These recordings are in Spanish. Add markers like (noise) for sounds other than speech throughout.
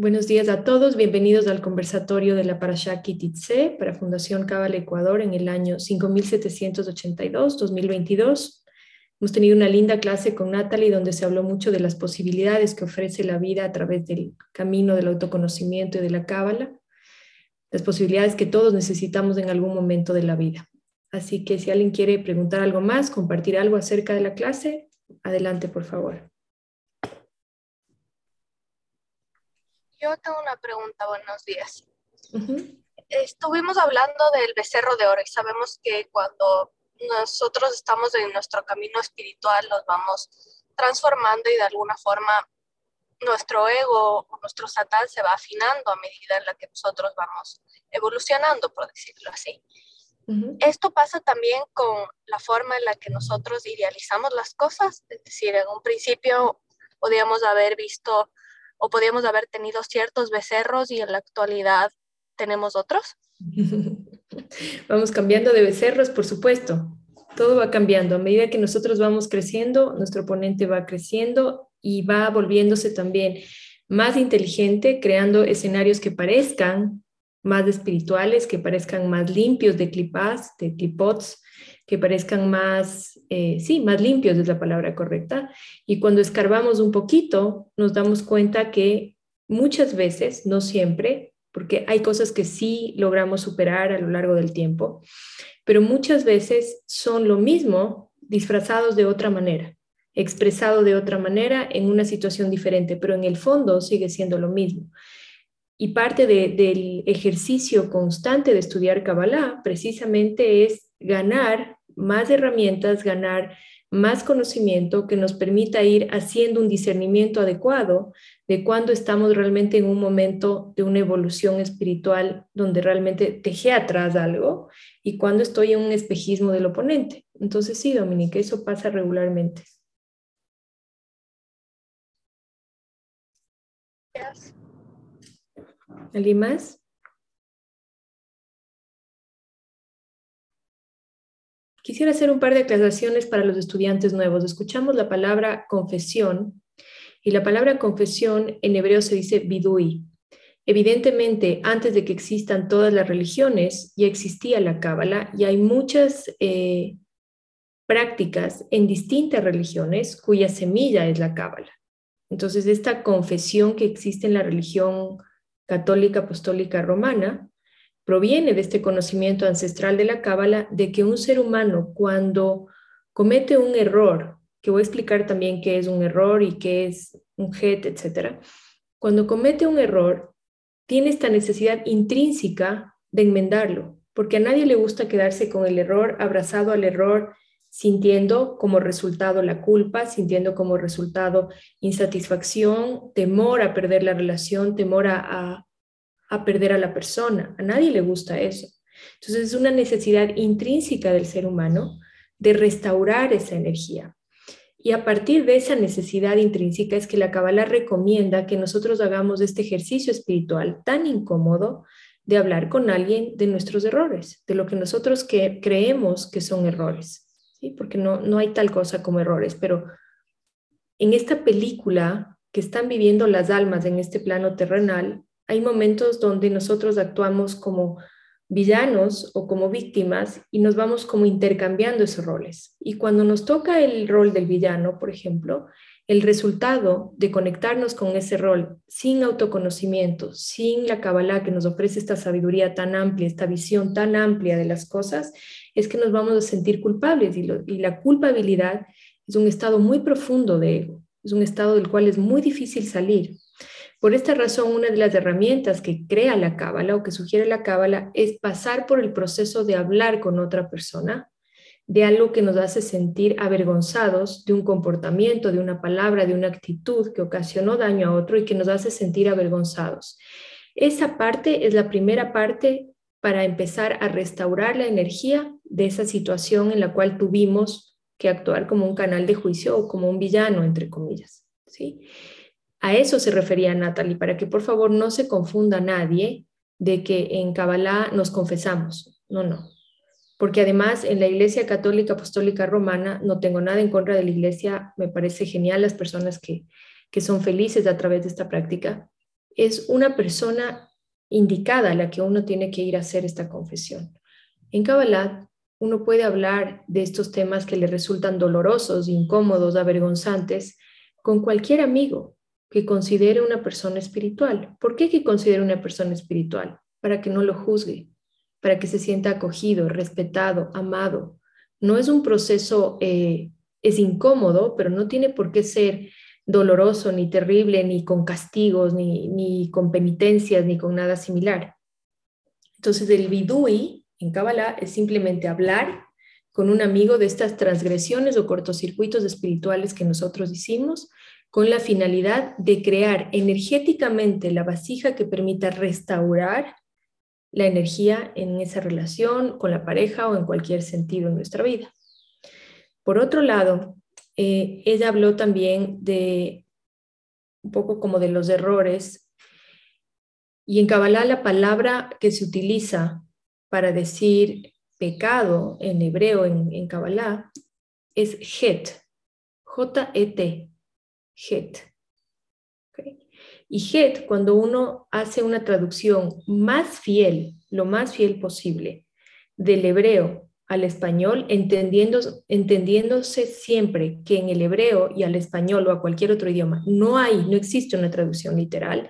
Buenos días a todos, bienvenidos al conversatorio de la Parashá Kititze para Fundación Cabal Ecuador en el año 5782-2022. Hemos tenido una linda clase con Natalie donde se habló mucho de las posibilidades que ofrece la vida a través del camino del autoconocimiento y de la Cábala, las posibilidades que todos necesitamos en algún momento de la vida. Así que si alguien quiere preguntar algo más, compartir algo acerca de la clase, adelante por favor. Yo tengo una pregunta, buenos días. Estuvimos hablando del becerro de oro y sabemos que cuando nosotros estamos en nuestro camino espiritual nos vamos transformando y de alguna forma nuestro ego o nuestro satán se va afinando a medida en la que nosotros vamos evolucionando, por decirlo así. Esto pasa también con la forma en la que nosotros idealizamos las cosas, es decir, en un principio podíamos haber visto o podíamos haber tenido ciertos becerros y en la actualidad tenemos otros? (laughs) vamos cambiando de becerros, por supuesto. Todo va cambiando. A medida que nosotros vamos creciendo, nuestro oponente va creciendo y va volviéndose también más inteligente, creando escenarios que parezcan más espirituales, que parezcan más limpios de clipas, de clipots, que parezcan más, eh, sí, más limpios es la palabra correcta. Y cuando escarbamos un poquito, nos damos cuenta que muchas veces, no siempre, porque hay cosas que sí logramos superar a lo largo del tiempo, pero muchas veces son lo mismo disfrazados de otra manera, expresado de otra manera en una situación diferente, pero en el fondo sigue siendo lo mismo. Y parte del ejercicio constante de estudiar Kabbalah precisamente es ganar más herramientas, ganar más conocimiento que nos permita ir haciendo un discernimiento adecuado de cuando estamos realmente en un momento de una evolución espiritual donde realmente dejé atrás algo y cuando estoy en un espejismo del oponente. Entonces sí, Dominique, eso pasa regularmente. ¿Alguien más? Quisiera hacer un par de aclaraciones para los estudiantes nuevos. Escuchamos la palabra confesión y la palabra confesión en hebreo se dice bidui. Evidentemente, antes de que existan todas las religiones, ya existía la cábala y hay muchas eh, prácticas en distintas religiones cuya semilla es la cábala. Entonces, esta confesión que existe en la religión católica apostólica romana proviene de este conocimiento ancestral de la Cábala de que un ser humano cuando comete un error, que voy a explicar también qué es un error y qué es un het, etcétera, cuando comete un error, tiene esta necesidad intrínseca de enmendarlo, porque a nadie le gusta quedarse con el error, abrazado al error, sintiendo como resultado la culpa, sintiendo como resultado insatisfacción, temor a perder la relación, temor a, a perder a la persona. A nadie le gusta eso. Entonces es una necesidad intrínseca del ser humano de restaurar esa energía. Y a partir de esa necesidad intrínseca es que la Kabbalah recomienda que nosotros hagamos este ejercicio espiritual tan incómodo de hablar con alguien de nuestros errores, de lo que nosotros que creemos que son errores, ¿sí? porque no, no hay tal cosa como errores, pero en esta película que están viviendo las almas en este plano terrenal, hay momentos donde nosotros actuamos como villanos o como víctimas y nos vamos como intercambiando esos roles. Y cuando nos toca el rol del villano, por ejemplo, el resultado de conectarnos con ese rol sin autoconocimiento, sin la Kabbalah que nos ofrece esta sabiduría tan amplia, esta visión tan amplia de las cosas, es que nos vamos a sentir culpables y, y la culpabilidad es un estado muy profundo de ego, es un estado del cual es muy difícil salir. Por esta razón, una de las herramientas que crea la cábala o que sugiere la cábala es pasar por el proceso de hablar con otra persona de algo que nos hace sentir avergonzados de un comportamiento, de una palabra, de una actitud que ocasionó daño a otro y que nos hace sentir avergonzados. Esa parte es la primera parte para empezar a restaurar la energía de esa situación en la cual tuvimos que actuar como un canal de juicio o como un villano, entre comillas. ¿sí? A eso se refería Natalie, para que por favor no se confunda nadie de que en Kabbalah nos confesamos. No, no. Porque además en la Iglesia Católica Apostólica Romana, no tengo nada en contra de la Iglesia, me parece genial las personas que, que son felices a través de esta práctica, es una persona indicada a la que uno tiene que ir a hacer esta confesión. En Kabbalah uno puede hablar de estos temas que le resultan dolorosos, incómodos, avergonzantes con cualquier amigo que considere una persona espiritual. ¿Por qué que considere una persona espiritual? Para que no lo juzgue, para que se sienta acogido, respetado, amado. No es un proceso, eh, es incómodo, pero no tiene por qué ser doloroso, ni terrible, ni con castigos, ni, ni con penitencias, ni con nada similar. Entonces el bidui en Kabbalah es simplemente hablar con un amigo de estas transgresiones o cortocircuitos espirituales que nosotros hicimos con la finalidad de crear energéticamente la vasija que permita restaurar la energía en esa relación con la pareja o en cualquier sentido en nuestra vida. Por otro lado, eh, ella habló también de un poco como de los errores. Y en Kabbalah la palabra que se utiliza para decir pecado en hebreo, en, en Kabbalah, es het, J-E-T, het. Y het, cuando uno hace una traducción más fiel, lo más fiel posible, del hebreo al español, entendiéndose siempre que en el hebreo y al español o a cualquier otro idioma no hay, no existe una traducción literal,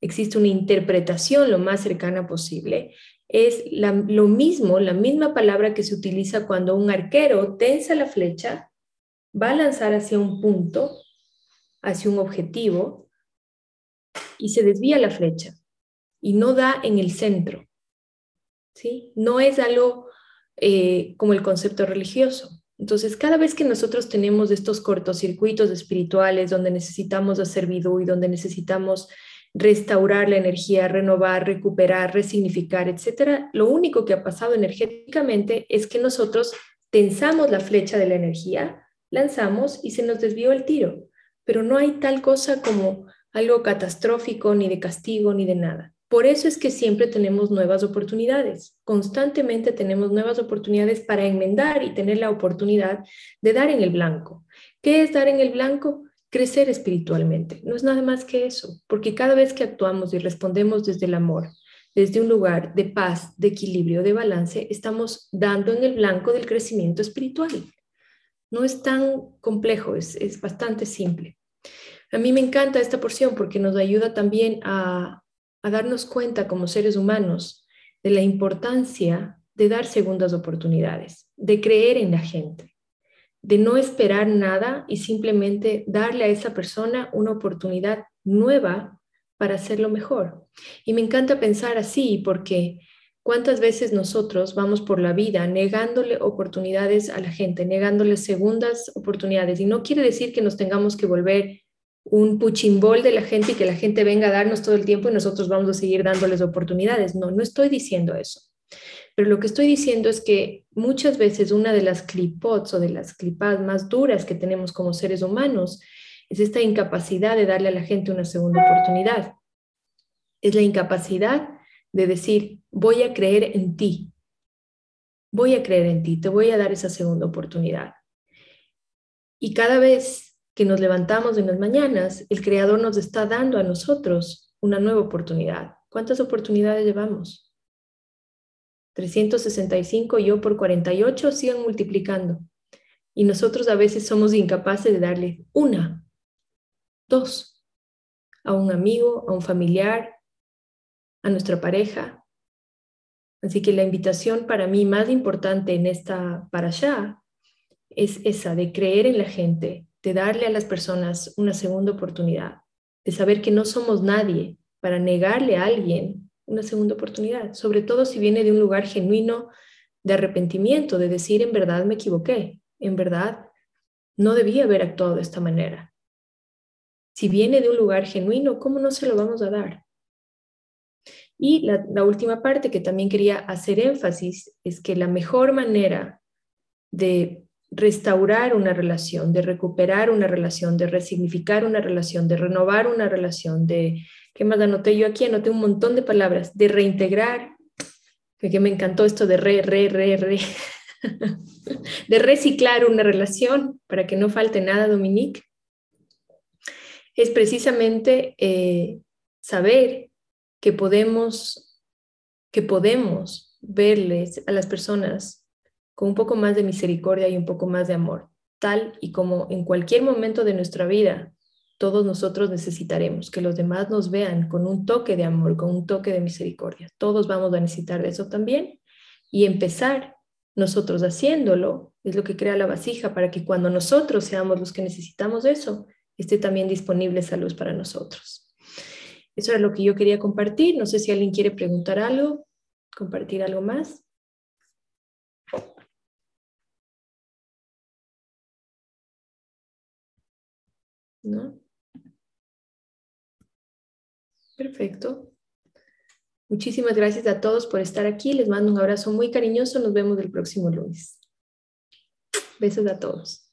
existe una interpretación lo más cercana posible. Es lo mismo, la misma palabra que se utiliza cuando un arquero tensa la flecha, va a lanzar hacia un punto, hacia un objetivo, y se desvía la flecha y no da en el centro. ¿sí? No es algo eh, como el concepto religioso. Entonces, cada vez que nosotros tenemos estos cortocircuitos espirituales donde necesitamos hacer vidú y donde necesitamos restaurar la energía, renovar, recuperar, resignificar, etcétera, lo único que ha pasado energéticamente es que nosotros tensamos la flecha de la energía, lanzamos y se nos desvió el tiro. Pero no hay tal cosa como algo catastrófico, ni de castigo, ni de nada. Por eso es que siempre tenemos nuevas oportunidades. Constantemente tenemos nuevas oportunidades para enmendar y tener la oportunidad de dar en el blanco. ¿Qué es dar en el blanco? Crecer espiritualmente. No es nada más que eso, porque cada vez que actuamos y respondemos desde el amor, desde un lugar de paz, de equilibrio, de balance, estamos dando en el blanco del crecimiento espiritual. No es tan complejo, es, es bastante simple. A mí me encanta esta porción porque nos ayuda también a, darnos cuenta como seres humanos de la importancia de dar segundas oportunidades, de creer en la gente, de no esperar nada y simplemente darle a esa persona una oportunidad nueva para hacerlo mejor. Y me encanta pensar así porque cuántas veces nosotros vamos por la vida negándole oportunidades a la gente, negándole segundas oportunidades. Y no quiere decir que nos tengamos que volver un puchimbol de la gente y que la gente venga a darnos todo el tiempo y nosotros vamos a seguir dándoles oportunidades. No, no estoy diciendo eso. Pero lo que estoy diciendo es que muchas veces una de las clipots o de las clipadas más duras que tenemos como seres humanos es esta incapacidad de darle a la gente una segunda oportunidad. Es la incapacidad de decir, voy a creer en ti. Voy a creer en ti, te voy a dar esa segunda oportunidad. Y cada vez que nos levantamos en las mañanas, el Creador nos está dando a nosotros una nueva oportunidad. ¿Cuántas oportunidades llevamos? 365 yo por 48 sigan multiplicando. Y nosotros a veces somos incapaces de darle una, dos, a un amigo, a un familiar, a nuestra pareja. Así que la invitación para mí más importante en esta para allá es esa de creer en la gente, de darle a las personas una segunda oportunidad, de saber que no somos nadie para negarle a alguien una segunda oportunidad, sobre todo si viene de un lugar genuino de arrepentimiento, de decir en verdad me equivoqué, en verdad no debía haber actuado de esta manera. Si viene de un lugar genuino, ¿cómo no se lo vamos a dar? Y la, la última parte que también quería hacer énfasis es que la mejor manera de restaurar una relación, de recuperar una relación, de resignificar una relación, de renovar una relación, de, ¿qué más anoté yo aquí? Anoté un montón de palabras, de reintegrar, que me encantó esto de re, re, re, re, (laughs) de reciclar una relación para que no falte nada, Dominique, es precisamente eh, saber que podemos, que podemos verles a las personas con un poco más de misericordia y un poco más de amor, tal y como en cualquier momento de nuestra vida todos nosotros necesitaremos que los demás nos vean con un toque de amor, con un toque de misericordia. Todos vamos a necesitar de eso también y empezar nosotros haciéndolo es lo que crea la vasija para que cuando nosotros seamos los que necesitamos eso, esté también disponible esa luz para nosotros. Eso era lo que yo quería compartir. No sé si alguien quiere preguntar algo, compartir algo más. Perfecto. Muchísimas gracias a todos por estar aquí. Les mando un abrazo muy cariñoso. Nos vemos el próximo lunes. Besos a todos.